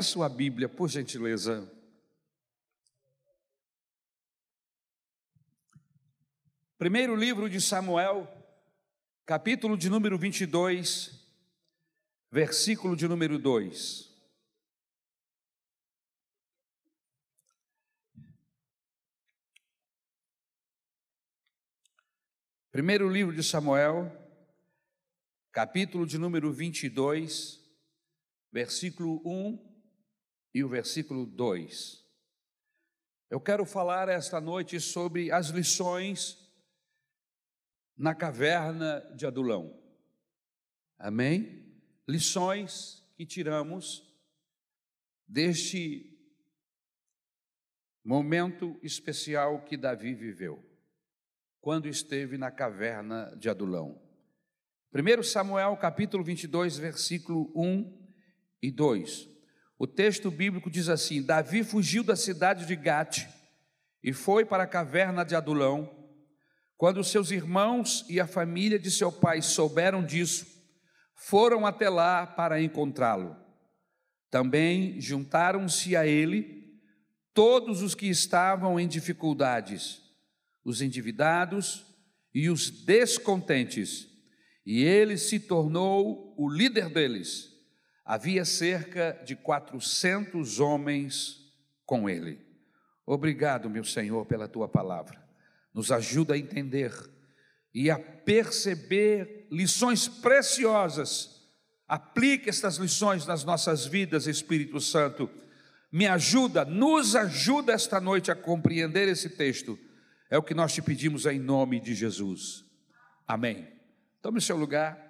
Abra sua Bíblia, por gentileza. Primeiro livro de Samuel, capítulo de número 22, versículo de número 2. Primeiro livro de Samuel, capítulo de número 22, versículo 1 e o versículo 2. Eu quero falar esta noite sobre as lições na caverna de Adulão. Amém? Lições que tiramos deste momento especial que Davi viveu quando esteve na caverna de Adulão. 1 Samuel capítulo 22, versículo 1 e 2. O texto bíblico diz assim: Davi fugiu da cidade de Gate e foi para a caverna de Adulão. Quando seus irmãos e a família de seu pai souberam disso, foram até lá para encontrá-lo. Também juntaram-se a ele todos os que estavam em dificuldades os endividados e os descontentes, e ele se tornou o líder deles. Havia cerca de 400 homens com ele. Obrigado, meu Senhor, pela tua palavra. Nos ajuda a entender e a perceber lições preciosas. Aplique estas lições nas nossas vidas, Espírito Santo. Me ajuda, nos ajuda esta noite a compreender esse texto é o que nós te pedimos em nome de Jesus. Amém. Tome o seu lugar,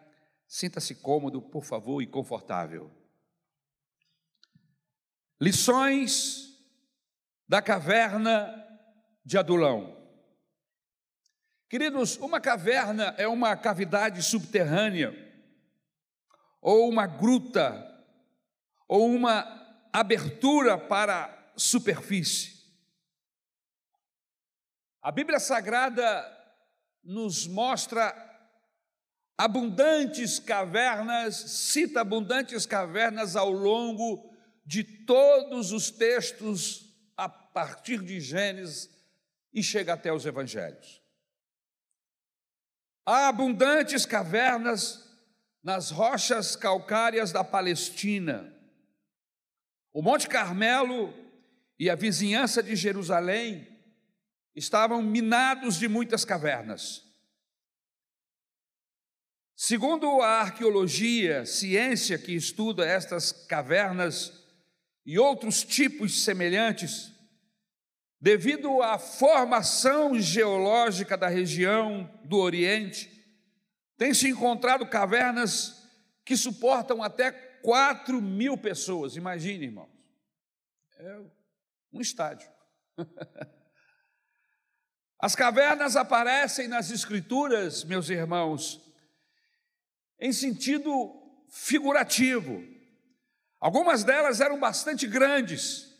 sinta-se cômodo, por favor, e confortável. Lições da caverna de Adulão. Queridos, uma caverna é uma cavidade subterrânea, ou uma gruta, ou uma abertura para a superfície. A Bíblia Sagrada nos mostra abundantes cavernas, cita abundantes cavernas ao longo de todos os textos a partir de Gênesis e chega até os evangelhos. Há abundantes cavernas nas rochas calcárias da Palestina. O Monte Carmelo e a vizinhança de Jerusalém estavam minados de muitas cavernas. Segundo a arqueologia, ciência que estuda estas cavernas e outros tipos semelhantes, devido à formação geológica da região do Oriente, tem-se encontrado cavernas que suportam até 4 mil pessoas. Imagine, irmãos. É um estádio. As cavernas aparecem nas Escrituras, meus irmãos, em sentido figurativo. Algumas delas eram bastante grandes,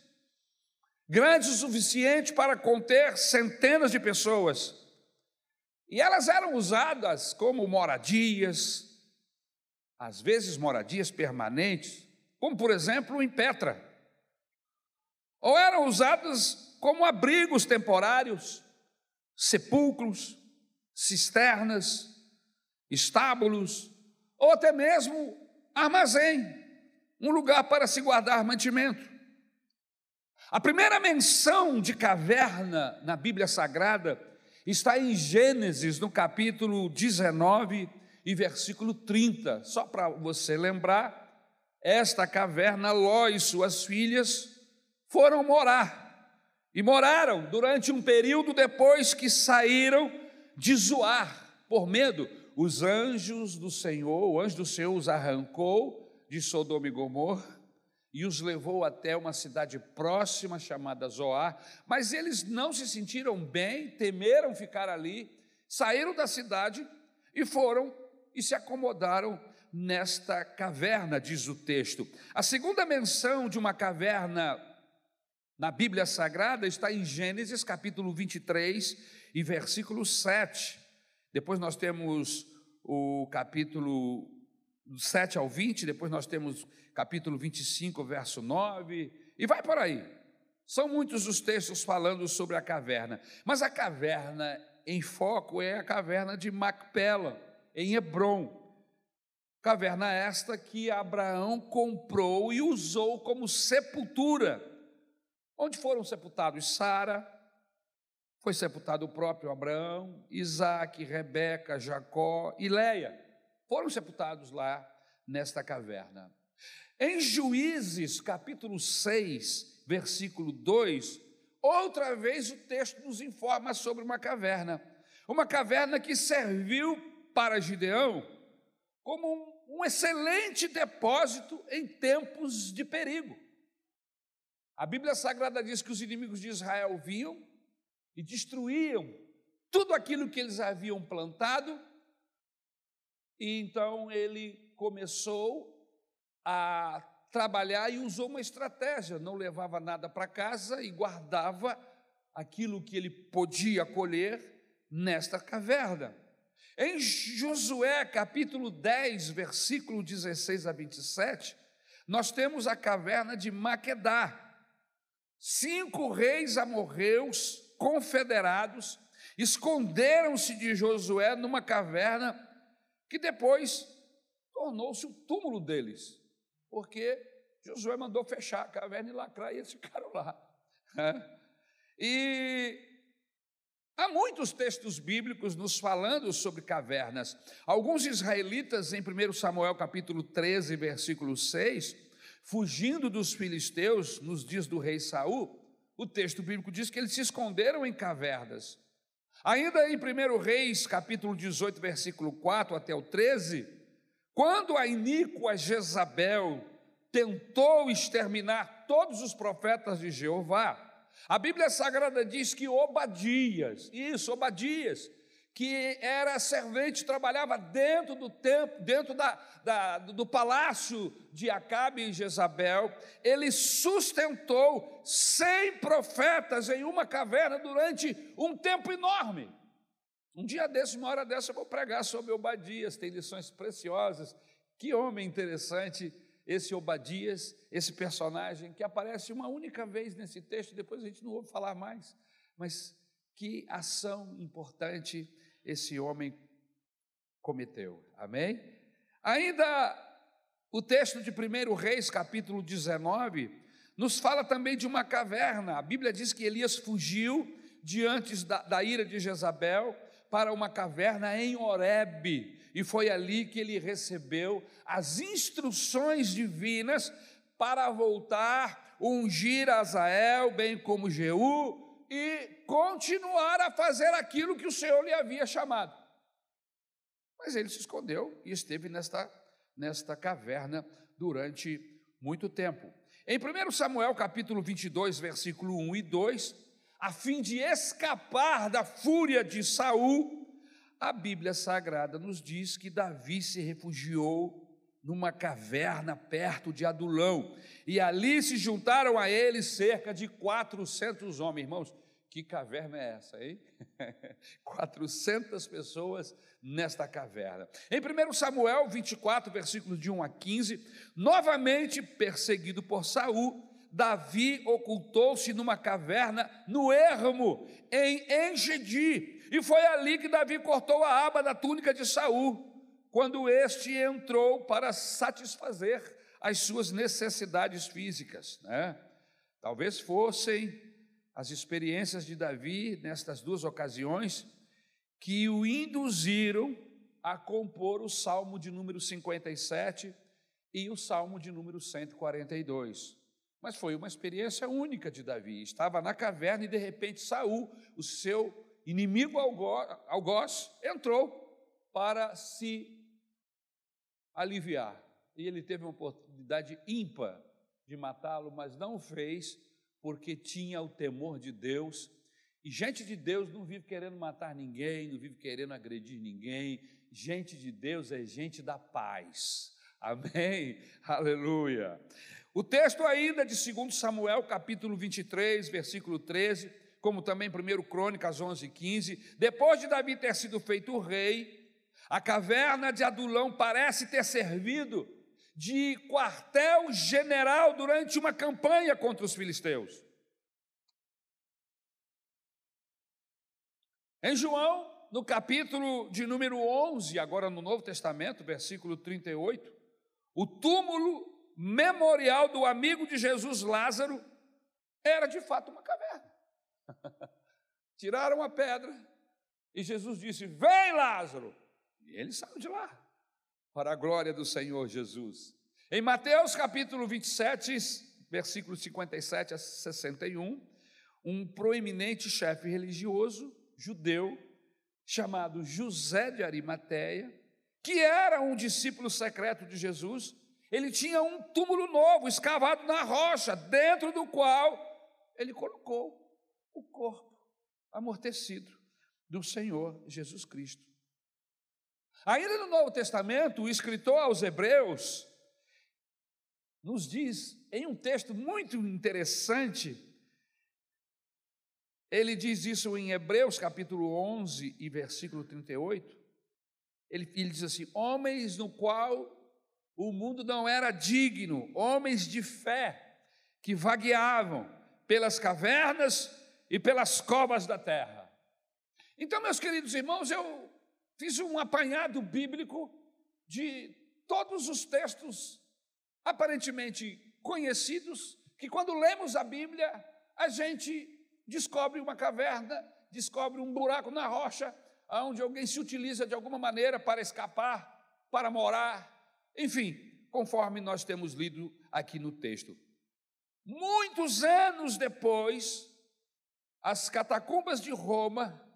grandes o suficiente para conter centenas de pessoas. E elas eram usadas como moradias, às vezes moradias permanentes, como por exemplo em Petra. Ou eram usadas como abrigos temporários sepulcros, cisternas, estábulos, ou até mesmo armazém, um lugar para se guardar mantimento. A primeira menção de caverna na Bíblia Sagrada está em Gênesis, no capítulo 19 e versículo 30. Só para você lembrar, esta caverna, Ló e suas filhas foram morar e moraram durante um período depois que saíram de Zoar, por medo. Os anjos do Senhor, o anjo do Senhor os arrancou de Sodoma e Gomorra e os levou até uma cidade próxima chamada Zoar, mas eles não se sentiram bem, temeram ficar ali, saíram da cidade e foram e se acomodaram nesta caverna, diz o texto. A segunda menção de uma caverna na Bíblia Sagrada está em Gênesis capítulo 23 e versículo 7. Depois nós temos o capítulo do 7 ao 20, depois nós temos capítulo 25, verso 9, e vai por aí. São muitos os textos falando sobre a caverna, mas a caverna em foco é a caverna de Macpela, em Hebron. Caverna esta que Abraão comprou e usou como sepultura, onde foram sepultados Sara, foi sepultado o próprio Abraão, Isaac, Rebeca, Jacó e Leia. Foram sepultados lá nesta caverna. Em Juízes, capítulo 6, versículo 2, outra vez o texto nos informa sobre uma caverna. Uma caverna que serviu para Gideão como um, um excelente depósito em tempos de perigo. A Bíblia Sagrada diz que os inimigos de Israel vinham e destruíam tudo aquilo que eles haviam plantado, e então ele começou a trabalhar e usou uma estratégia, não levava nada para casa e guardava aquilo que ele podia colher nesta caverna. Em Josué capítulo 10, versículo 16 a 27, nós temos a caverna de Maquedá. Cinco reis amorreus confederados esconderam-se de Josué numa caverna que depois tornou-se o túmulo deles, porque Josué mandou fechar a caverna e lacrar e eles ficaram lá. E há muitos textos bíblicos nos falando sobre cavernas. Alguns israelitas, em 1 Samuel capítulo 13, versículo 6, fugindo dos filisteus nos dias do rei Saul, o texto bíblico diz que eles se esconderam em cavernas. Ainda em 1 Reis, capítulo 18, versículo 4 até o 13, quando a iníqua Jezabel tentou exterminar todos os profetas de Jeová, a Bíblia Sagrada diz que Obadias, isso, Obadias, que era servente, trabalhava dentro do templo, dentro da, da, do palácio de Acabe e Jezabel, ele sustentou cem profetas em uma caverna durante um tempo enorme. Um dia desse, uma hora dessa, eu vou pregar sobre Obadias, tem lições preciosas. Que homem interessante esse Obadias, esse personagem que aparece uma única vez nesse texto, depois a gente não ouve falar mais, mas que ação importante esse homem cometeu. Amém? Ainda o texto de 1 Reis, capítulo 19, nos fala também de uma caverna. A Bíblia diz que Elias fugiu diante da, da ira de Jezabel para uma caverna em Horebe, e foi ali que ele recebeu as instruções divinas para voltar, ungir Azael, bem como Jeú, e continuar a fazer aquilo que o Senhor lhe havia chamado. Mas ele se escondeu e esteve nesta, nesta caverna durante muito tempo. Em 1 Samuel capítulo 22, versículo 1 e 2, a fim de escapar da fúria de Saul, a Bíblia Sagrada nos diz que Davi se refugiou numa caverna perto de Adulão, e ali se juntaram a ele cerca de 400 homens. Irmãos, que caverna é essa, hein? 400 pessoas nesta caverna. Em 1 Samuel 24, versículos de 1 a 15, novamente perseguido por Saul, Davi ocultou-se numa caverna no ermo, em Engedi, e foi ali que Davi cortou a aba da túnica de Saul, quando este entrou para satisfazer as suas necessidades físicas. Né? Talvez fossem as experiências de Davi nestas duas ocasiões que o induziram a compor o Salmo de número 57 e o Salmo de número 142. Mas foi uma experiência única de Davi. Estava na caverna e de repente Saul, o seu inimigo algoz, entrou para se aliviar. E ele teve uma oportunidade ímpar de matá-lo, mas não o fez porque tinha o temor de Deus. E gente de Deus não vive querendo matar ninguém, não vive querendo agredir ninguém. Gente de Deus é gente da paz. Amém? Aleluia. O texto ainda de 2 Samuel, capítulo 23, versículo 13, como também 1 Crônicas 11, 15, depois de Davi ter sido feito rei, A caverna de Adulão parece ter servido de quartel-general durante uma campanha contra os filisteus. Em João, no capítulo de número 11, agora no Novo Testamento, versículo 38, o túmulo memorial do amigo de Jesus Lázaro era de fato uma caverna. Tiraram a pedra e Jesus disse: Vem, Lázaro! E ele saiu de lá, para a glória do Senhor Jesus. Em Mateus capítulo 27, versículos 57 a 61, um proeminente chefe religioso judeu chamado José de Arimateia, que era um discípulo secreto de Jesus, ele tinha um túmulo novo escavado na rocha, dentro do qual ele colocou o corpo amortecido do Senhor Jesus Cristo. Ainda no Novo Testamento, o escritor aos Hebreus nos diz, em um texto muito interessante, ele diz isso em Hebreus capítulo 11 e versículo 38. Ele, ele diz assim: Homens no qual o mundo não era digno, homens de fé, que vagueavam pelas cavernas e pelas covas da terra. Então, meus queridos irmãos, eu fiz um apanhado bíblico de todos os textos aparentemente conhecidos, que quando lemos a Bíblia, a gente descobre uma caverna, descobre um buraco na rocha, onde alguém se utiliza de alguma maneira para escapar, para morar, enfim, conforme nós temos lido aqui no texto. Muitos anos depois, as catacumbas de Roma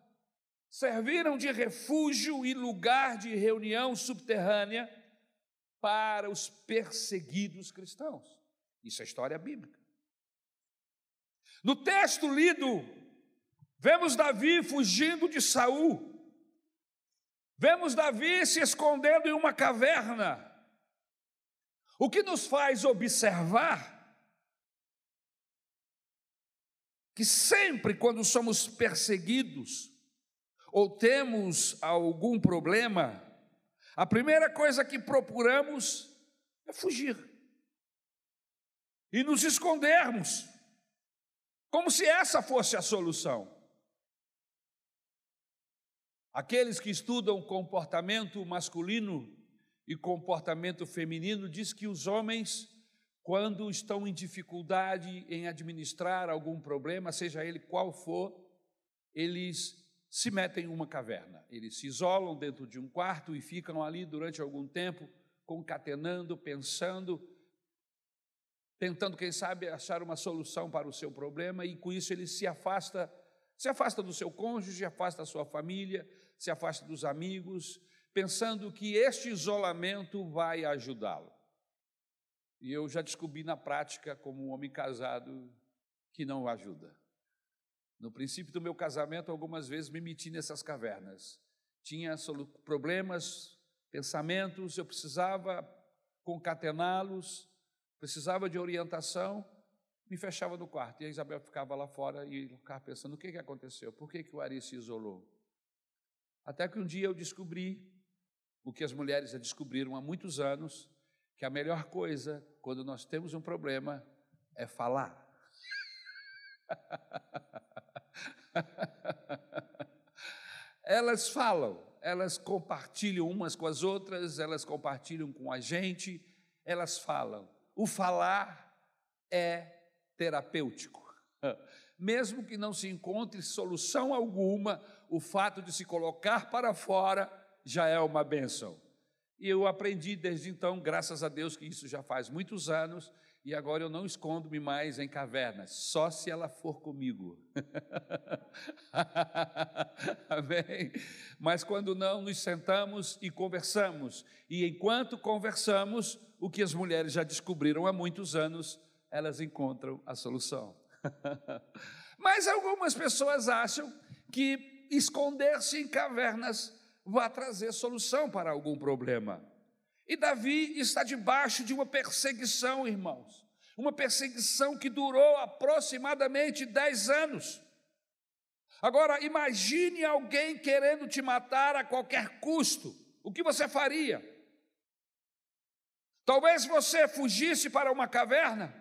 serviram de refúgio e lugar de reunião subterrânea para os perseguidos cristãos. Isso é história bíblica. No texto lido, vemos Davi fugindo de Saul. Vemos Davi se escondendo em uma caverna. O que nos faz observar que sempre quando somos perseguidos ou temos algum problema, a primeira coisa que procuramos é fugir e nos escondermos como se essa fosse a solução. Aqueles que estudam comportamento masculino e comportamento feminino diz que os homens, quando estão em dificuldade em administrar algum problema, seja ele qual for, eles se metem em uma caverna. Eles se isolam dentro de um quarto e ficam ali durante algum tempo, concatenando, pensando, tentando, quem sabe, achar uma solução para o seu problema, e com isso ele se afasta, se afasta do seu cônjuge, afasta da sua família, se afasta dos amigos, pensando que este isolamento vai ajudá-lo. E eu já descobri na prática, como um homem casado, que não ajuda. No princípio do meu casamento, algumas vezes me meti nessas cavernas. Tinha problemas, pensamentos, eu precisava concatená-los, precisava de orientação, me fechava no quarto. E a Isabel ficava lá fora e ficava pensando: o que, que aconteceu? Por que, que o Ari se isolou? Até que um dia eu descobri o que as mulheres já descobriram há muitos anos: que a melhor coisa quando nós temos um problema é falar. elas falam, elas compartilham umas com as outras, elas compartilham com a gente, elas falam o falar é terapêutico. Mesmo que não se encontre solução alguma, o fato de se colocar para fora já é uma benção. E eu aprendi desde então, graças a Deus, que isso já faz muitos anos, e agora eu não escondo-me mais em cavernas, só se ela for comigo. Amém? Mas quando não, nos sentamos e conversamos, e enquanto conversamos, o que as mulheres já descobriram há muitos anos, elas encontram a solução. Mas algumas pessoas acham que esconder-se em cavernas vai trazer solução para algum problema. E Davi está debaixo de uma perseguição, irmãos. Uma perseguição que durou aproximadamente dez anos. Agora, imagine alguém querendo te matar a qualquer custo. o que você faria? Talvez você fugisse para uma caverna,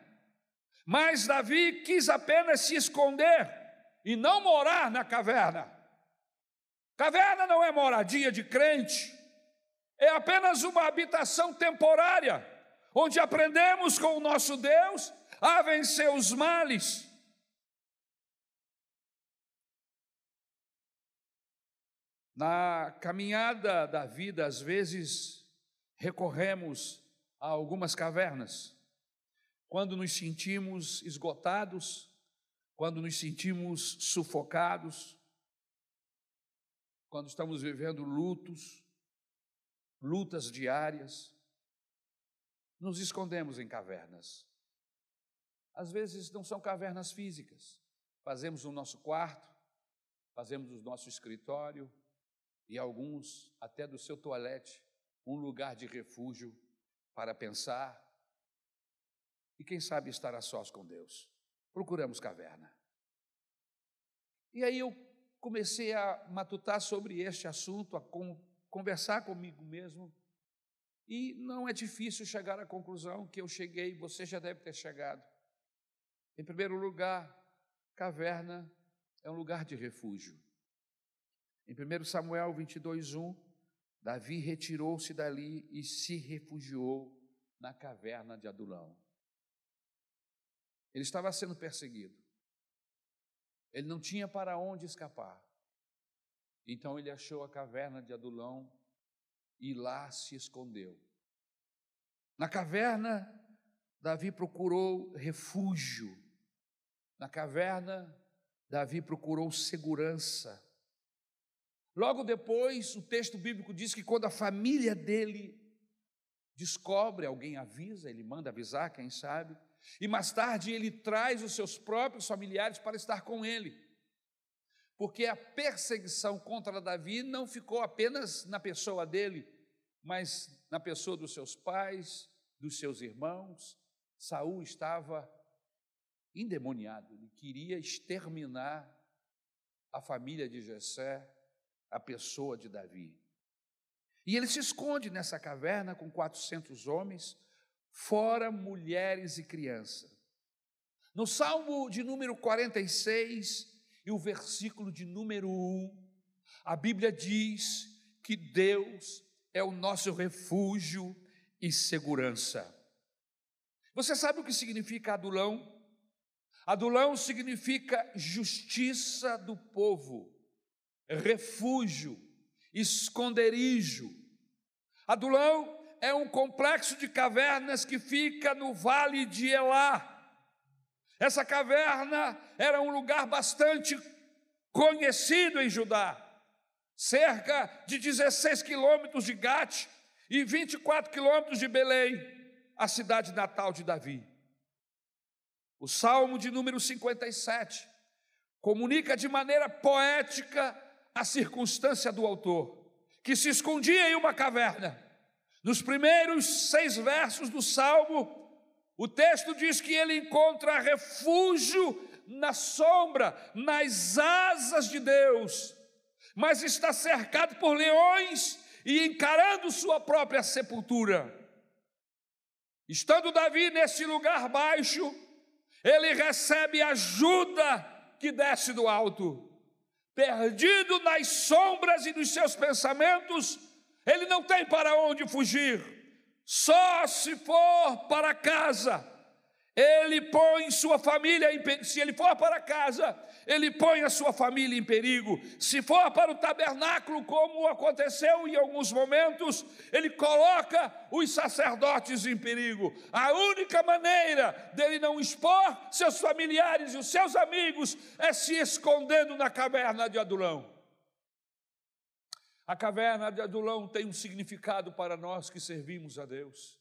mas Davi quis apenas se esconder e não morar na caverna. Caverna não é moradia de crente, é apenas uma habitação temporária, onde aprendemos com o nosso Deus a vencer os males. Na caminhada da vida, às vezes, recorremos a algumas cavernas, quando nos sentimos esgotados, quando nos sentimos sufocados, quando estamos vivendo lutos, lutas diárias, nos escondemos em cavernas. Às vezes não são cavernas físicas, fazemos o nosso quarto, fazemos o nosso escritório e alguns até do seu toalete um lugar de refúgio para pensar e quem sabe estar a sós com Deus. Procuramos caverna. E aí eu comecei a matutar sobre este assunto, a conversar comigo mesmo, e não é difícil chegar à conclusão que eu cheguei, você já deve ter chegado. Em primeiro lugar, caverna é um lugar de refúgio. Em 1 Samuel 22, 1, Davi retirou-se dali e se refugiou na caverna de Adulão. Ele estava sendo perseguido. Ele não tinha para onde escapar. Então ele achou a caverna de Adulão e lá se escondeu. Na caverna, Davi procurou refúgio. Na caverna, Davi procurou segurança. Logo depois, o texto bíblico diz que quando a família dele descobre, alguém avisa, ele manda avisar, quem sabe, e mais tarde ele traz os seus próprios familiares para estar com ele. Porque a perseguição contra Davi não ficou apenas na pessoa dele, mas na pessoa dos seus pais, dos seus irmãos. Saul estava endemoniado, ele queria exterminar a família de Jessé, a pessoa de Davi. E ele se esconde nessa caverna com 400 homens, fora mulheres e crianças. No Salmo de número 46 e o versículo de número 1, a Bíblia diz que Deus é o nosso refúgio e segurança. Você sabe o que significa adulão? Adulão significa justiça do povo, refúgio, esconderijo. Adulão é um complexo de cavernas que fica no vale de Elá. Essa caverna era um lugar bastante conhecido em Judá, cerca de 16 quilômetros de Gate e 24 quilômetros de Belém, a cidade natal de Davi. O Salmo de número 57 comunica de maneira poética a circunstância do autor, que se escondia em uma caverna nos primeiros seis versos do Salmo, o texto diz que ele encontra refúgio na sombra, nas asas de Deus, mas está cercado por leões e encarando sua própria sepultura. Estando Davi nesse lugar baixo, ele recebe ajuda que desce do alto. Perdido nas sombras e nos seus pensamentos, ele não tem para onde fugir, só se for para casa. Ele põe sua família em se ele for para casa, ele põe a sua família em perigo. Se for para o tabernáculo, como aconteceu em alguns momentos, ele coloca os sacerdotes em perigo. A única maneira dele não expor seus familiares e os seus amigos é se escondendo na caverna de Adulão. A caverna de Adulão tem um significado para nós que servimos a Deus.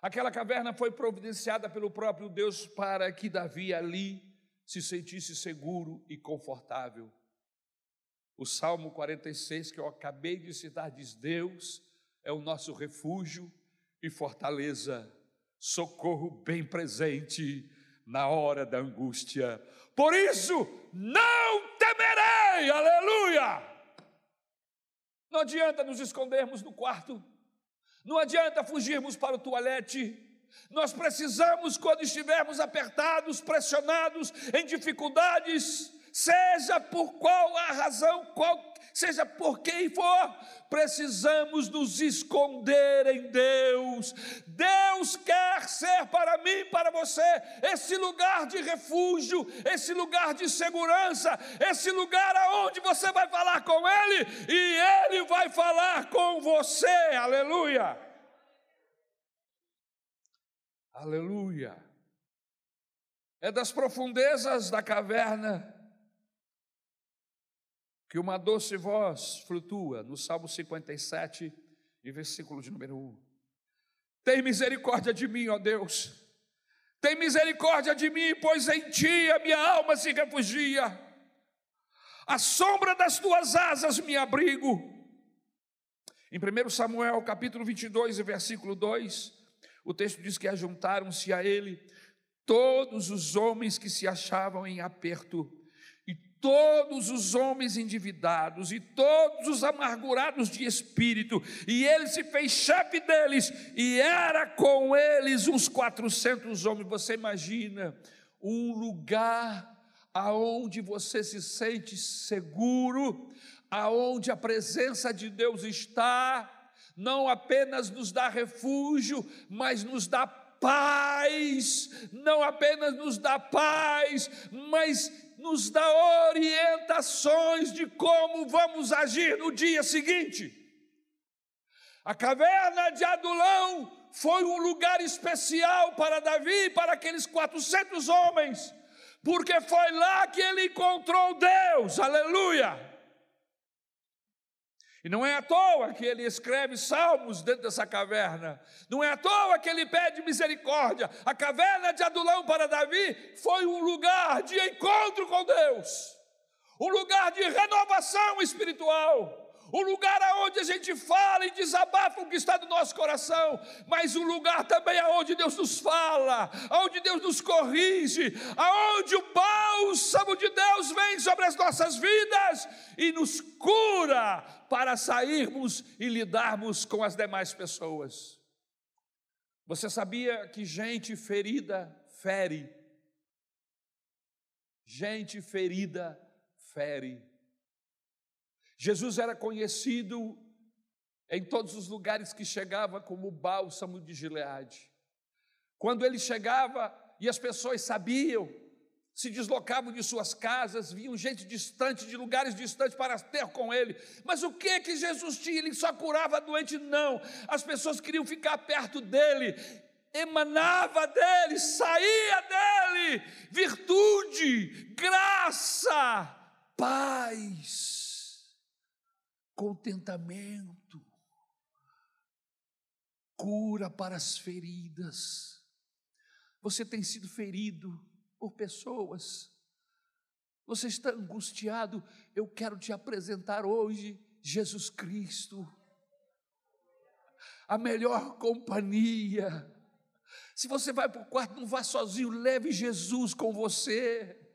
Aquela caverna foi providenciada pelo próprio Deus para que Davi ali se sentisse seguro e confortável. O Salmo 46 que eu acabei de citar diz: Deus é o nosso refúgio e fortaleza, socorro bem presente na hora da angústia. Por isso, não temerei, aleluia! Não adianta nos escondermos no quarto, não adianta fugirmos para o toalete. Nós precisamos, quando estivermos apertados, pressionados, em dificuldades, seja por qual a razão, qual seja por quem for, precisamos nos esconder em Deus. Deus quer ser para mim, para você, esse lugar de refúgio, esse lugar de segurança, esse lugar aonde você vai falar com Ele e Ele vai falar com você. Aleluia! Aleluia! É das profundezas da caverna que uma doce voz flutua no Salmo 57, e versículo de número 1. Tem misericórdia de mim, ó Deus. Tem misericórdia de mim, pois em ti a minha alma se refugia. A sombra das tuas asas me abrigo. Em 1 Samuel, capítulo 22, versículo 2, o texto diz que ajuntaram-se a ele todos os homens que se achavam em aperto todos os homens endividados e todos os amargurados de espírito, e ele se fez chefe deles, e era com eles uns 400 homens. Você imagina um lugar aonde você se sente seguro, aonde a presença de Deus está, não apenas nos dá refúgio, mas nos dá paz, não apenas nos dá paz, mas nos dá orientações de como vamos agir no dia seguinte. A caverna de Adulão foi um lugar especial para Davi e para aqueles 400 homens, porque foi lá que ele encontrou Deus, aleluia. E não é à toa que ele escreve salmos dentro dessa caverna, não é à toa que ele pede misericórdia. A caverna de Adulão para Davi foi um lugar de encontro com Deus, um lugar de renovação espiritual um lugar aonde a gente fala e desabafa o que está no nosso coração, mas um lugar também aonde Deus nos fala, aonde Deus nos corrige, aonde o bálsamo de Deus vem sobre as nossas vidas e nos cura para sairmos e lidarmos com as demais pessoas. Você sabia que gente ferida fere? Gente ferida fere. Jesus era conhecido em todos os lugares que chegava como o bálsamo de Gileade. Quando ele chegava e as pessoas sabiam, se deslocavam de suas casas, vinham gente distante, de lugares distantes para ter com ele. Mas o que que Jesus tinha? Ele só curava doente? Não. As pessoas queriam ficar perto dele. Emanava dele, saía dele virtude, graça, paz contentamento, cura para as feridas. Você tem sido ferido por pessoas, você está angustiado. Eu quero te apresentar hoje Jesus Cristo, a melhor companhia. Se você vai para o quarto, não vá sozinho, leve Jesus com você.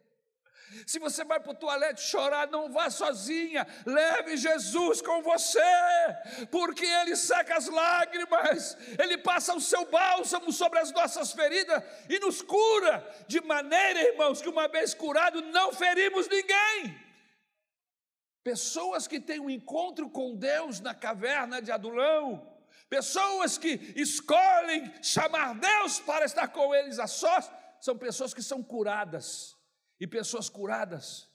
Se você vai para o toalete chorar, não vá sozinha, leve Jesus com você, porque Ele seca as lágrimas, Ele passa o seu bálsamo sobre as nossas feridas e nos cura, de maneira, irmãos, que uma vez curado, não ferimos ninguém. Pessoas que têm um encontro com Deus na caverna de Adulão, pessoas que escolhem chamar Deus para estar com eles a sós, são pessoas que são curadas e pessoas curadas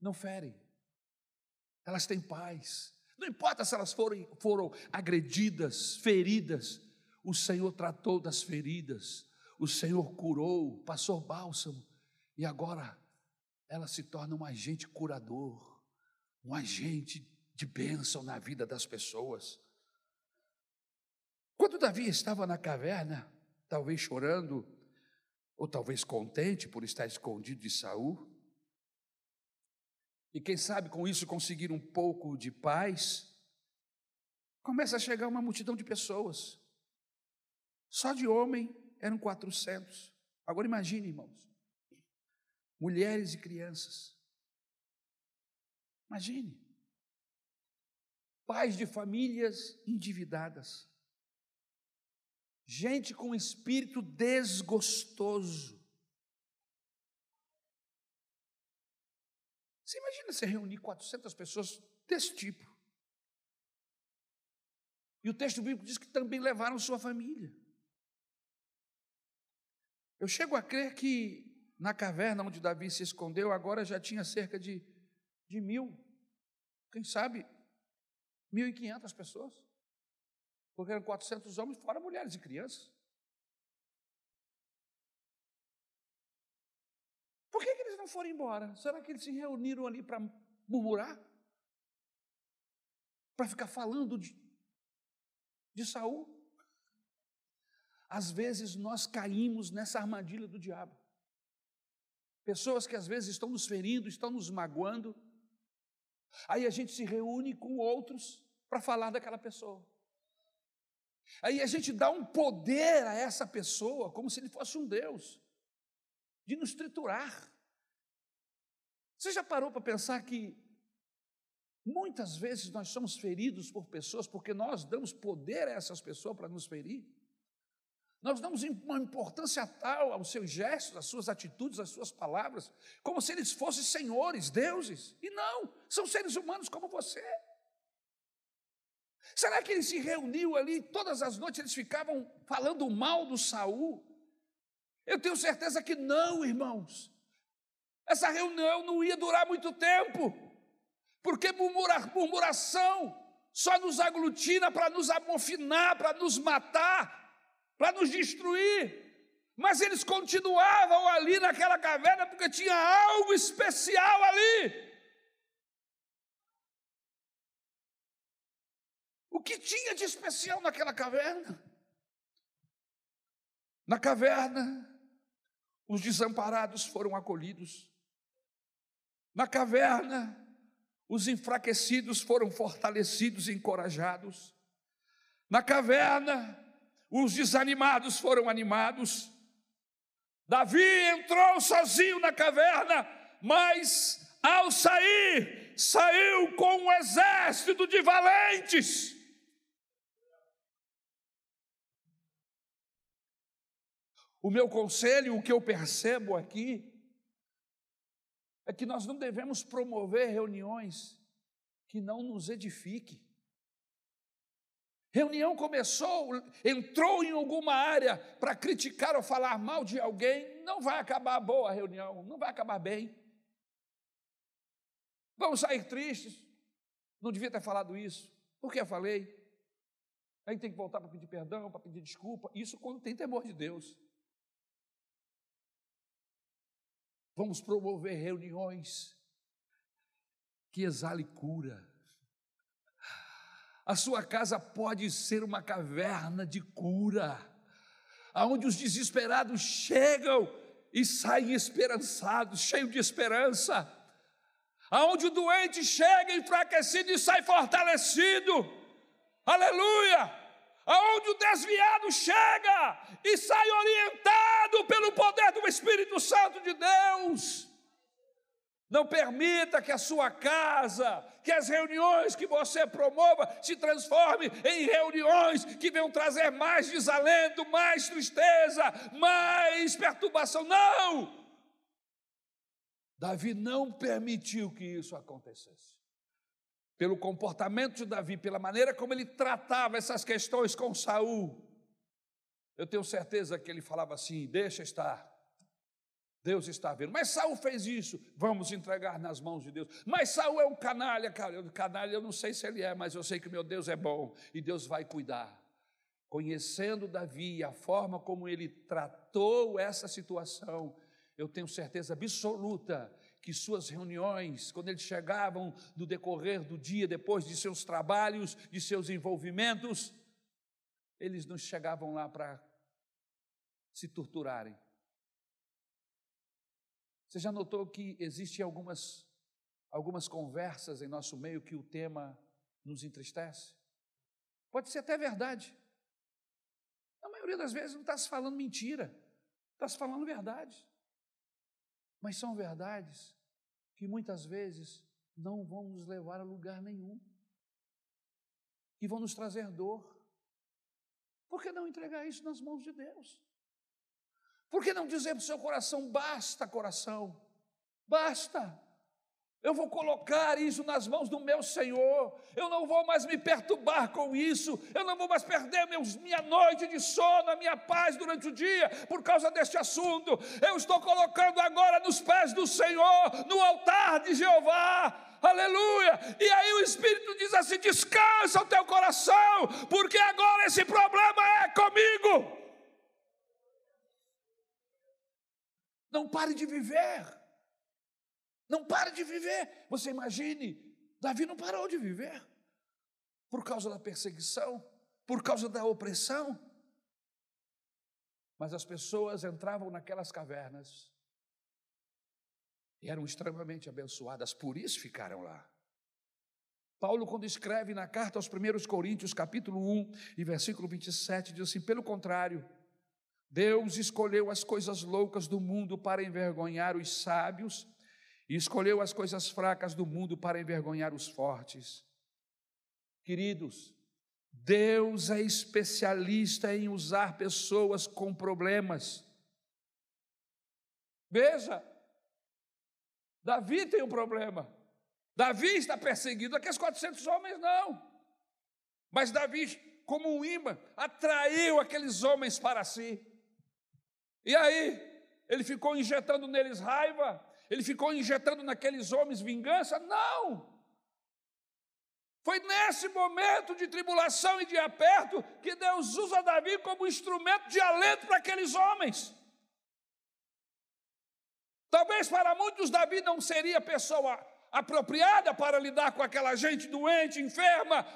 não ferem, elas têm paz. Não importa se elas foram, foram agredidas, feridas, o Senhor tratou das feridas, o Senhor curou, passou bálsamo, e agora ela se torna um agente curador, um agente de bênção na vida das pessoas. Quando Davi estava na caverna, talvez chorando, ou talvez contente por estar escondido de Saul. E quem sabe com isso conseguir um pouco de paz, começa a chegar uma multidão de pessoas. Só de homem eram 400. Agora imagine, irmãos, mulheres e crianças. Imagine. pais de famílias endividadas, gente com espírito desgostoso. Você imagina você reunir 400 pessoas desse tipo? E o texto bíblico diz que também levaram sua família. Eu chego a crer que na caverna onde Davi se escondeu, agora já tinha cerca de, de mil, quem sabe, mil e quinhentas pessoas. Porque eram 400 homens, fora mulheres e crianças. Por que, que eles não foram embora? Será que eles se reuniram ali para murmurar? Para ficar falando de, de Saul? Às vezes nós caímos nessa armadilha do diabo. Pessoas que às vezes estão nos ferindo, estão nos magoando. Aí a gente se reúne com outros para falar daquela pessoa. Aí a gente dá um poder a essa pessoa, como se ele fosse um Deus, de nos triturar. Você já parou para pensar que muitas vezes nós somos feridos por pessoas porque nós damos poder a essas pessoas para nos ferir? Nós damos uma importância tal aos seus gestos, às suas atitudes, às suas palavras, como se eles fossem senhores, deuses. E não, são seres humanos como você. Será que ele se reuniu ali todas as noites eles ficavam falando mal do Saul? Eu tenho certeza que não, irmãos. Essa reunião não ia durar muito tempo, porque murmura, murmuração só nos aglutina para nos amofinar, para nos matar, para nos destruir. Mas eles continuavam ali naquela caverna porque tinha algo especial ali. O que tinha de especial naquela caverna? Na caverna, os desamparados foram acolhidos. Na caverna, os enfraquecidos foram fortalecidos e encorajados. Na caverna, os desanimados foram animados. Davi entrou sozinho na caverna, mas ao sair, saiu com um exército de valentes. O meu conselho, o que eu percebo aqui, é que nós não devemos promover reuniões que não nos edifiquem. Reunião começou, entrou em alguma área para criticar ou falar mal de alguém, não vai acabar boa a reunião, não vai acabar bem. Vamos sair tristes. Não devia ter falado isso. Por que eu falei? Aí tem que voltar para pedir perdão, para pedir desculpa. Isso quando tem temor de Deus. Vamos promover reuniões que exale cura a sua casa pode ser uma caverna de cura, aonde os desesperados chegam e saem esperançados, cheios de esperança. Aonde o doente chega enfraquecido e sai fortalecido. Aleluia! Aonde o desviado chega e sai orientado pelo poder do Espírito Santo de Deus. Não permita que a sua casa, que as reuniões que você promova se transformem em reuniões que venham trazer mais desalento, mais tristeza, mais perturbação. Não! Davi não permitiu que isso acontecesse. Pelo comportamento de Davi, pela maneira como ele tratava essas questões com Saul, eu tenho certeza que ele falava assim: deixa estar. Deus está vendo. Mas Saul fez isso, vamos entregar nas mãos de Deus. Mas Saul é um canalha, cara. Canalha eu não sei se ele é, mas eu sei que meu Deus é bom e Deus vai cuidar. Conhecendo Davi, a forma como ele tratou essa situação, eu tenho certeza absoluta que suas reuniões, quando eles chegavam no decorrer do dia, depois de seus trabalhos, de seus envolvimentos, eles não chegavam lá para se torturarem, você já notou que existem algumas, algumas conversas em nosso meio que o tema nos entristece? Pode ser até verdade. Na maioria das vezes não está se falando mentira, está se falando verdade. Mas são verdades que muitas vezes não vão nos levar a lugar nenhum. que vão nos trazer dor. Por que não entregar isso nas mãos de Deus? Por que não dizer para o seu coração: basta, coração, basta. Eu vou colocar isso nas mãos do meu Senhor. Eu não vou mais me perturbar com isso. Eu não vou mais perder meus, minha noite de sono, a minha paz durante o dia por causa deste assunto. Eu estou colocando agora nos pés do Senhor, no altar de Jeová. Aleluia! E aí o Espírito diz assim: descansa o teu coração, porque agora esse problema é comigo. Não pare de viver. Não pare de viver. Você imagine, Davi não parou de viver por causa da perseguição, por causa da opressão. Mas as pessoas entravam naquelas cavernas e eram extremamente abençoadas, por isso ficaram lá. Paulo, quando escreve na carta aos 1 Coríntios, capítulo 1 e versículo 27, diz assim: pelo contrário, Deus escolheu as coisas loucas do mundo para envergonhar os sábios, e escolheu as coisas fracas do mundo para envergonhar os fortes. Queridos, Deus é especialista em usar pessoas com problemas. Veja, Davi tem um problema. Davi está perseguido, aqueles 400 homens não. Mas Davi, como um imã, atraiu aqueles homens para si. E aí, ele ficou injetando neles raiva, ele ficou injetando naqueles homens vingança? Não! Foi nesse momento de tribulação e de aperto que Deus usa Davi como instrumento de alento para aqueles homens. Talvez para muitos Davi não seria pessoa apropriada para lidar com aquela gente doente, enferma,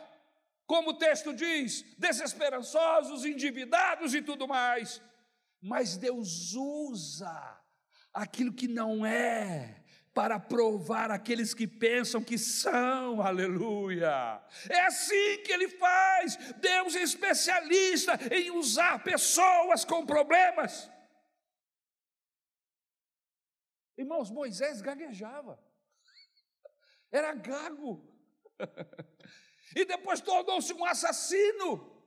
como o texto diz, desesperançosos, endividados e tudo mais. Mas Deus usa aquilo que não é, para provar aqueles que pensam que são, aleluia. É assim que ele faz. Deus é especialista em usar pessoas com problemas. Irmãos, Moisés gaguejava, era gago, e depois tornou-se um assassino.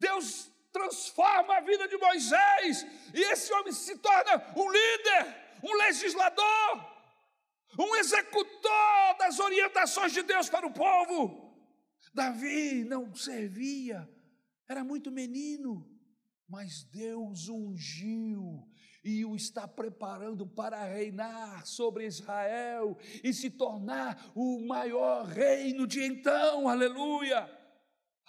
Deus transforma a vida de Moisés, e esse homem se torna um líder, um legislador, um executor das orientações de Deus para o povo. Davi não servia, era muito menino, mas Deus ungiu e o está preparando para reinar sobre Israel e se tornar o maior reino de então, aleluia.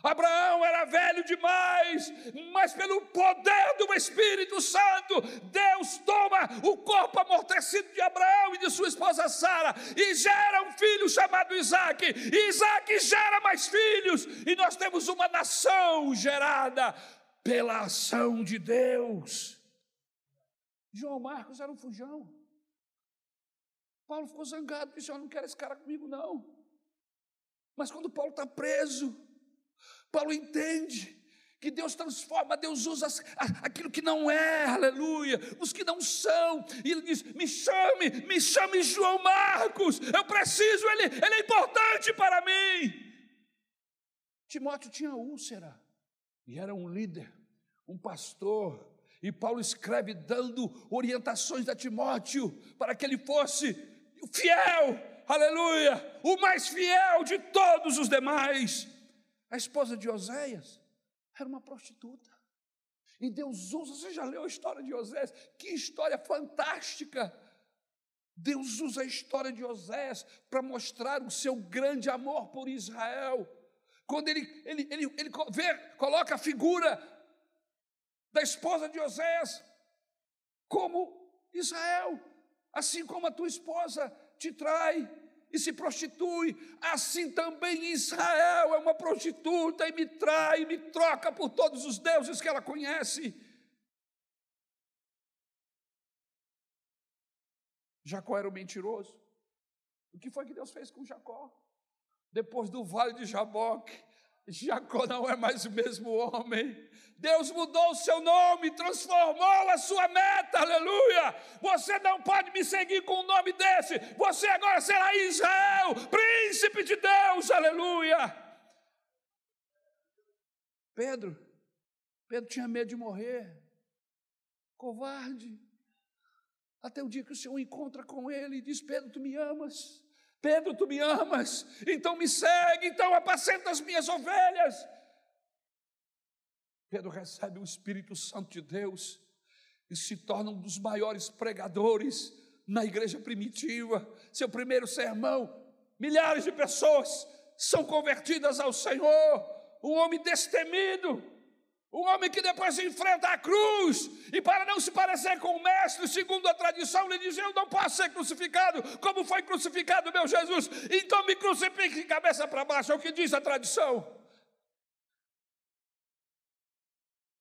Abraão era velho demais, mas pelo poder do Espírito Santo, Deus toma o corpo amortecido de Abraão e de sua esposa Sara e gera um filho chamado Isaac. E Isaac gera mais filhos, e nós temos uma nação gerada pela ação de Deus. João Marcos era um fujão. Paulo ficou zangado, disse: Eu não quero esse cara comigo, não. Mas quando Paulo está preso, Paulo entende que Deus transforma, Deus usa aquilo que não é, aleluia, os que não são, e ele diz: me chame, me chame João Marcos, eu preciso, ele, ele é importante para mim. Timóteo tinha úlcera, e era um líder, um pastor, e Paulo escreve dando orientações a Timóteo para que ele fosse fiel, aleluia, o mais fiel de todos os demais. A esposa de Oséias era uma prostituta. E Deus usa, você já leu a história de Oséias? Que história fantástica! Deus usa a história de Oséias para mostrar o seu grande amor por Israel. Quando ele, ele, ele, ele vê, coloca a figura da esposa de Oséias como Israel, assim como a tua esposa te trai, e se prostitui, assim também Israel é uma prostituta e me trai, e me troca por todos os deuses que ela conhece. Jacó era o mentiroso. O que foi que Deus fez com Jacó? Depois do vale de Jaboque, Jacó não é mais o mesmo homem. Deus mudou o seu nome, transformou a sua meta, aleluia. Você não pode me seguir com um nome desse. Você agora será Israel, príncipe de Deus, aleluia. Pedro, Pedro tinha medo de morrer, covarde. Até o dia que o Senhor encontra com ele e diz: Pedro, tu me amas. Pedro, tu me amas, então me segue, então apacenta as minhas ovelhas. Pedro recebe o Espírito Santo de Deus e se torna um dos maiores pregadores na igreja primitiva. Seu primeiro sermão, milhares de pessoas são convertidas ao Senhor. Um homem destemido, um homem que depois enfrenta a cruz, e para não se parecer com o mestre, segundo a tradição, ele diz: Eu não posso ser crucificado como foi crucificado meu Jesus, então me crucifique de cabeça para baixo, é o que diz a tradição.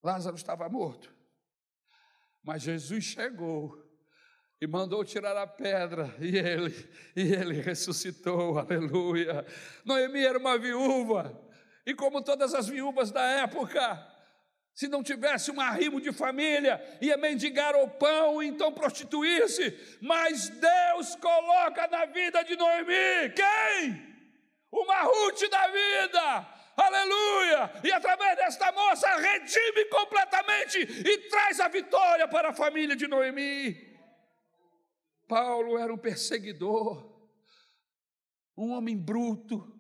Lázaro estava morto, mas Jesus chegou e mandou tirar a pedra, e ele, e ele ressuscitou, aleluia. Noemi era uma viúva, e como todas as viúvas da época, se não tivesse um arrimo de família, ia mendigar o pão, então prostituir-se. Mas Deus coloca na vida de Noemi quem? Uma Ruth da vida, aleluia! E através desta moça redime completamente e traz a vitória para a família de Noemi. Paulo era um perseguidor, um homem bruto,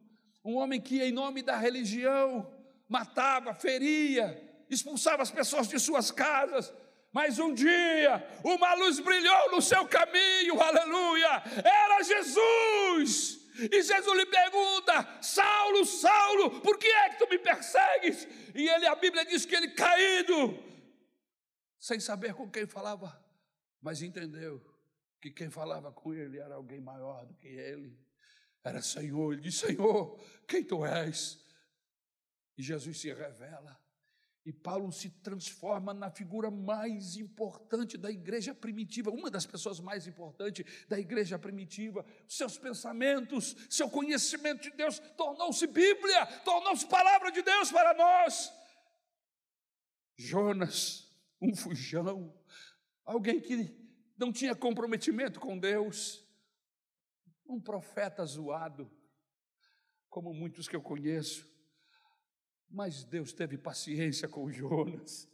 um homem que, em nome da religião, matava, feria, expulsava as pessoas de suas casas, mas um dia uma luz brilhou no seu caminho, aleluia, era Jesus. E Jesus lhe pergunta: Saulo, Saulo, por que é que tu me persegues? E ele, a Bíblia diz que ele caído, sem saber com quem falava, mas entendeu que quem falava com ele era alguém maior do que ele, era Senhor. Ele disse: Senhor, quem tu és? E Jesus se revela. E Paulo se transforma na figura mais importante da igreja primitiva, uma das pessoas mais importantes da igreja primitiva. Seus pensamentos, seu conhecimento de Deus tornou-se Bíblia, tornou-se palavra de Deus para nós. Jonas, um fujão, alguém que não tinha comprometimento com Deus, um profeta zoado, como muitos que eu conheço mas Deus teve paciência com Jonas,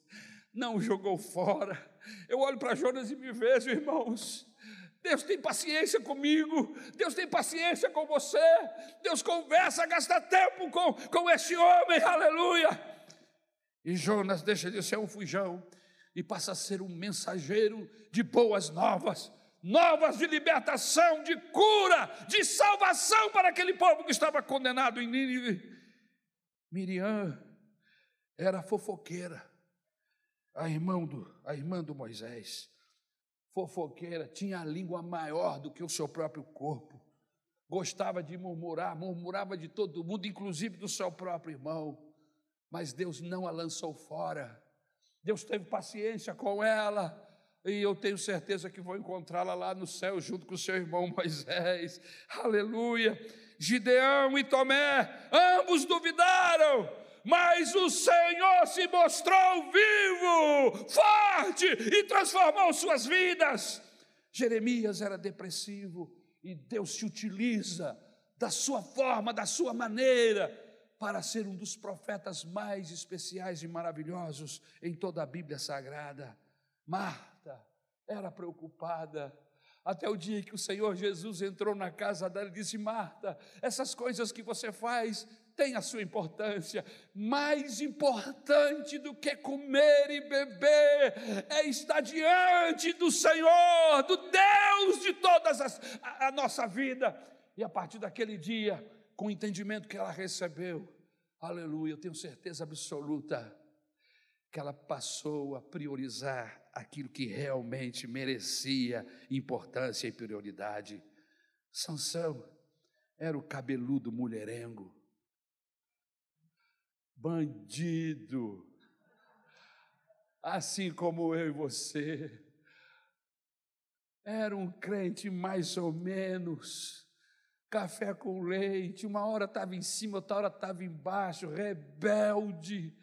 não o jogou fora. Eu olho para Jonas e me vejo, irmãos. Deus tem paciência comigo, Deus tem paciência com você, Deus conversa, gasta tempo com, com este homem, aleluia. E Jonas deixa de ser um fujão e passa a ser um mensageiro de boas novas, novas de libertação, de cura, de salvação para aquele povo que estava condenado em Nínive. Miriam era fofoqueira, a irmã do, a irmã do Moisés. Fofoqueira, tinha a língua maior do que o seu próprio corpo. Gostava de murmurar, murmurava de todo mundo, inclusive do seu próprio irmão. Mas Deus não a lançou fora. Deus teve paciência com ela. E eu tenho certeza que vou encontrá-la lá no céu junto com o seu irmão Moisés. Aleluia. Gideão e Tomé, ambos duvidaram, mas o Senhor se mostrou vivo, forte e transformou suas vidas. Jeremias era depressivo e Deus se utiliza da sua forma, da sua maneira, para ser um dos profetas mais especiais e maravilhosos em toda a Bíblia Sagrada. Marta era preocupada até o dia que o Senhor Jesus entrou na casa dela e disse: Marta, essas coisas que você faz têm a sua importância. Mais importante do que comer e beber é estar diante do Senhor, do Deus de toda a, a nossa vida. E a partir daquele dia, com o entendimento que ela recebeu, aleluia, eu tenho certeza absoluta que ela passou a priorizar aquilo que realmente merecia importância e prioridade. Sansão era o cabeludo mulherengo, bandido, assim como eu e você. Era um crente mais ou menos, café com leite, uma hora estava em cima, outra hora estava embaixo, rebelde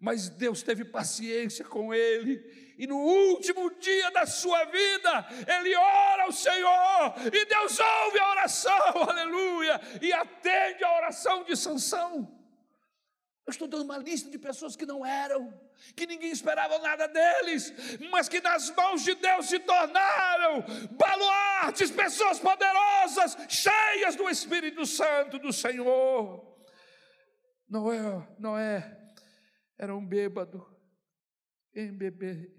mas Deus teve paciência com ele, e no último dia da sua vida, ele ora ao Senhor, e Deus ouve a oração, aleluia, e atende a oração de Sansão. Eu estou dando uma lista de pessoas que não eram, que ninguém esperava nada deles, mas que nas mãos de Deus se tornaram baluartes, pessoas poderosas, cheias do Espírito Santo do Senhor. Noé, Noé era um bêbado, embebe,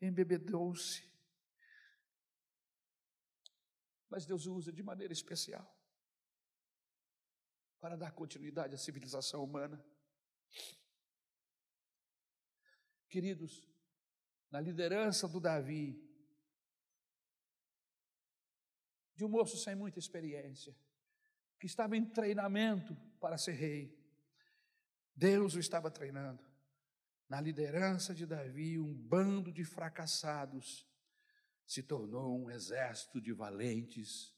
embebedou-se. Mas Deus o usa de maneira especial para dar continuidade à civilização humana. Queridos, na liderança do Davi, de um moço sem muita experiência, que estava em treinamento para ser rei, Deus o estava treinando. Na liderança de Davi, um bando de fracassados se tornou um exército de valentes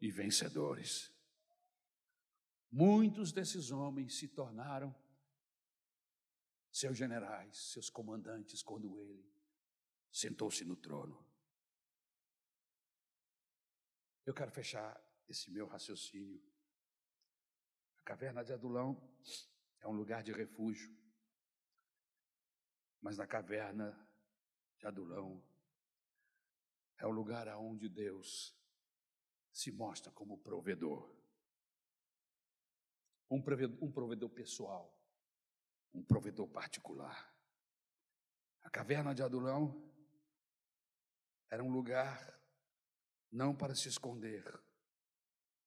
e vencedores. Muitos desses homens se tornaram seus generais, seus comandantes, quando ele sentou-se no trono. Eu quero fechar esse meu raciocínio. A caverna de Adulão é um lugar de refúgio, mas na caverna de Adulão é o lugar aonde Deus se mostra como provedor. Um provedor, um provedor pessoal, um provedor particular. A caverna de Adulão era um lugar não para se esconder,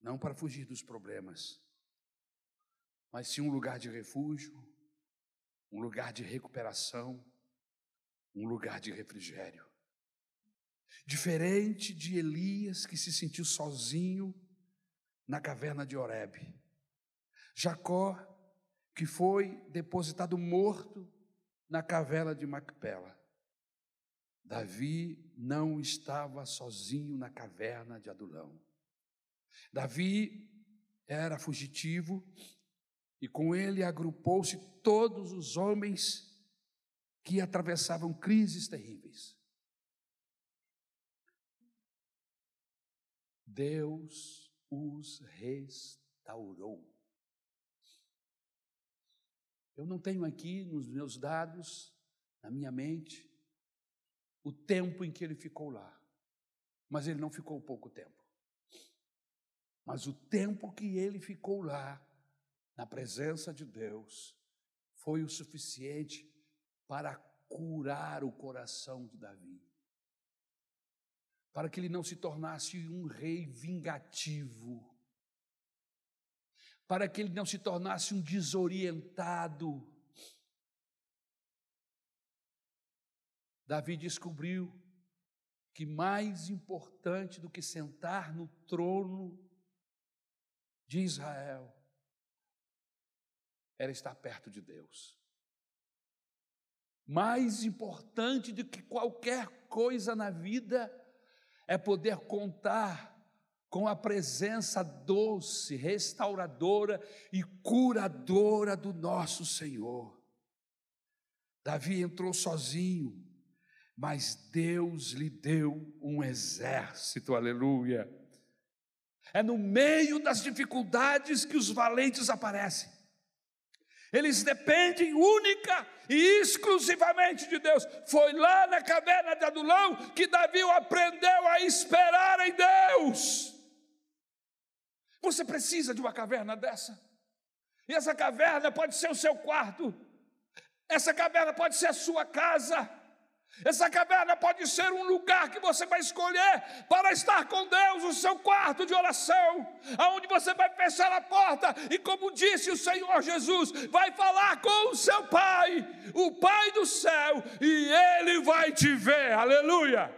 não para fugir dos problemas, mas sim um lugar de refúgio, um lugar de recuperação, um lugar de refrigério. Diferente de Elias que se sentiu sozinho na caverna de Horebe. Jacó que foi depositado morto na caverna de Macpela. Davi não estava sozinho na caverna de Adulão. Davi era fugitivo e com ele agrupou-se todos os homens que atravessavam crises terríveis. Deus os restaurou. Eu não tenho aqui nos meus dados, na minha mente, o tempo em que ele ficou lá. Mas ele não ficou pouco tempo. Mas o tempo que ele ficou lá, na presença de Deus, foi o suficiente para curar o coração de Davi. Para que ele não se tornasse um rei vingativo, para que ele não se tornasse um desorientado. Davi descobriu que mais importante do que sentar no trono de Israel era estar perto de Deus. Mais importante do que qualquer coisa na vida é poder contar com a presença doce, restauradora e curadora do nosso Senhor. Davi entrou sozinho, mas Deus lhe deu um exército, aleluia. É no meio das dificuldades que os valentes aparecem. Eles dependem única e exclusivamente de Deus. Foi lá na caverna de Adulão que Davi aprendeu a esperar em Deus. Você precisa de uma caverna dessa. E essa caverna pode ser o seu quarto. Essa caverna pode ser a sua casa. Essa caverna pode ser um lugar que você vai escolher para estar com Deus, o seu quarto de oração, aonde você vai fechar a porta e, como disse o Senhor Jesus, vai falar com o seu Pai, o Pai do céu, e Ele vai te ver. Aleluia!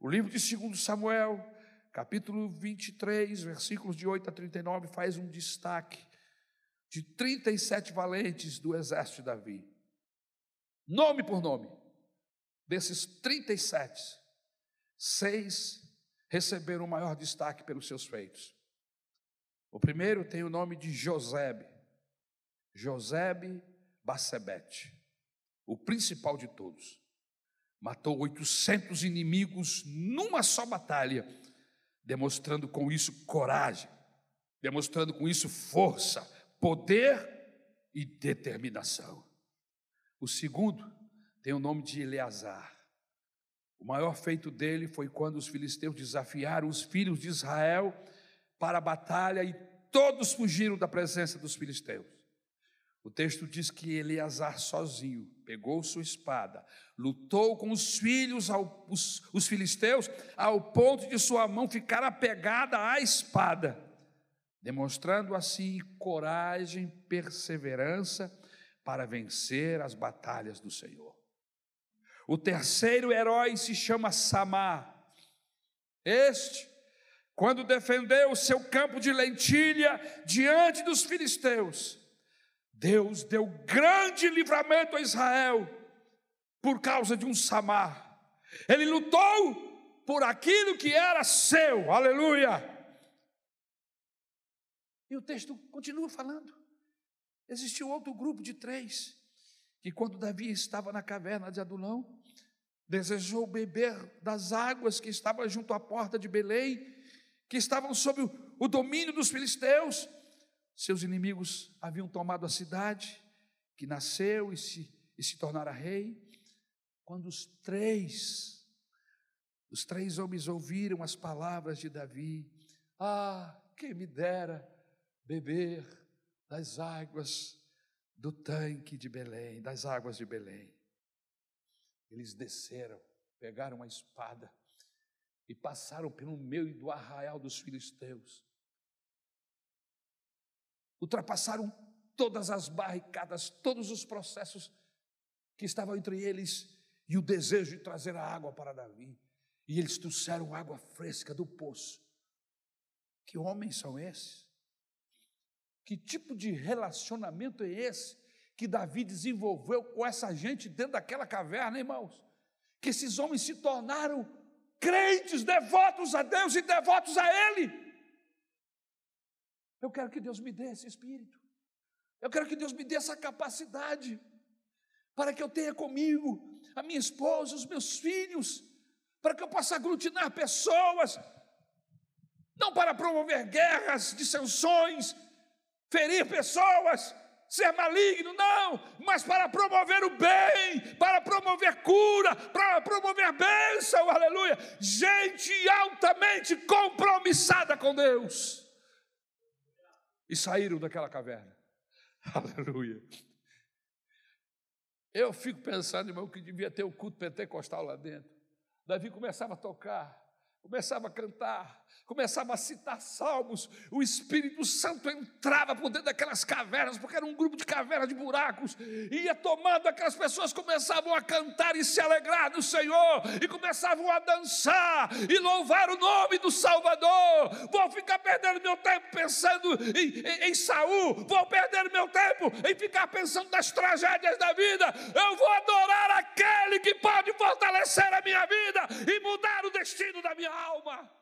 O livro de 2 Samuel, capítulo 23, versículos de 8 a 39, faz um destaque de 37 valentes do exército de Davi. Nome por nome. Desses 37, seis receberam o maior destaque pelos seus feitos. O primeiro tem o nome de Josebe, Josebe Bacebete, o principal de todos. Matou 800 inimigos numa só batalha demonstrando com isso coragem, demonstrando com isso força, poder e determinação. O segundo tem o nome de Eleazar. O maior feito dele foi quando os filisteus desafiaram os filhos de Israel para a batalha e todos fugiram da presença dos filisteus. O texto diz que Eleazar sozinho pegou sua espada, lutou com os filhos, os, os filisteus, ao ponto de sua mão ficar apegada à espada, demonstrando assim coragem, perseverança para vencer as batalhas do Senhor. O terceiro herói se chama Samar. Este, quando defendeu o seu campo de lentilha diante dos filisteus, Deus deu grande livramento a Israel por causa de um Samar. Ele lutou por aquilo que era seu, aleluia. E o texto continua falando. Existiu outro grupo de três, que quando Davi estava na caverna de Adulão, desejou beber das águas que estavam junto à porta de Belém, que estavam sob o, domínio dos filisteus. Seus inimigos haviam tomado a cidade, que nasceu e se, e se tornara rei. Quando os três, os três homens ouviram as palavras de Davi, ah, quem me dera beber das águas do tanque de Belém, das águas de Belém. Eles desceram, pegaram a espada e passaram pelo meio do arraial dos filisteus ultrapassaram todas as barricadas, todos os processos que estavam entre eles e o desejo de trazer a água para Davi. E eles trouxeram água fresca do poço. Que homens são esses? Que tipo de relacionamento é esse que Davi desenvolveu com essa gente dentro daquela caverna, irmãos? Que esses homens se tornaram crentes, devotos a Deus e devotos a Ele. Eu quero que Deus me dê esse espírito. Eu quero que Deus me dê essa capacidade para que eu tenha comigo a minha esposa, os meus filhos, para que eu possa aglutinar pessoas, não para promover guerras, dissensões, ferir pessoas, ser maligno, não, mas para promover o bem, para promover cura, para promover bênção, aleluia. Gente altamente compromissada com Deus e saíram daquela caverna. Aleluia. Eu fico pensando, irmão, que devia ter o culto pentecostal lá dentro. Davi começava a tocar, começava a cantar, começava a citar salmos, o Espírito Santo entrava por dentro daquelas cavernas, porque era um grupo de cavernas de buracos, ia tomando, aquelas pessoas começavam a cantar e se alegrar no Senhor, e começavam a dançar e louvar o nome do Salvador. Vou ficar perdendo meu tempo pensando em, em, em Saul, vou perder meu tempo em ficar pensando nas tragédias da vida. Eu vou adorar aquele que pode fortalecer a minha vida e mudar o destino da minha alma.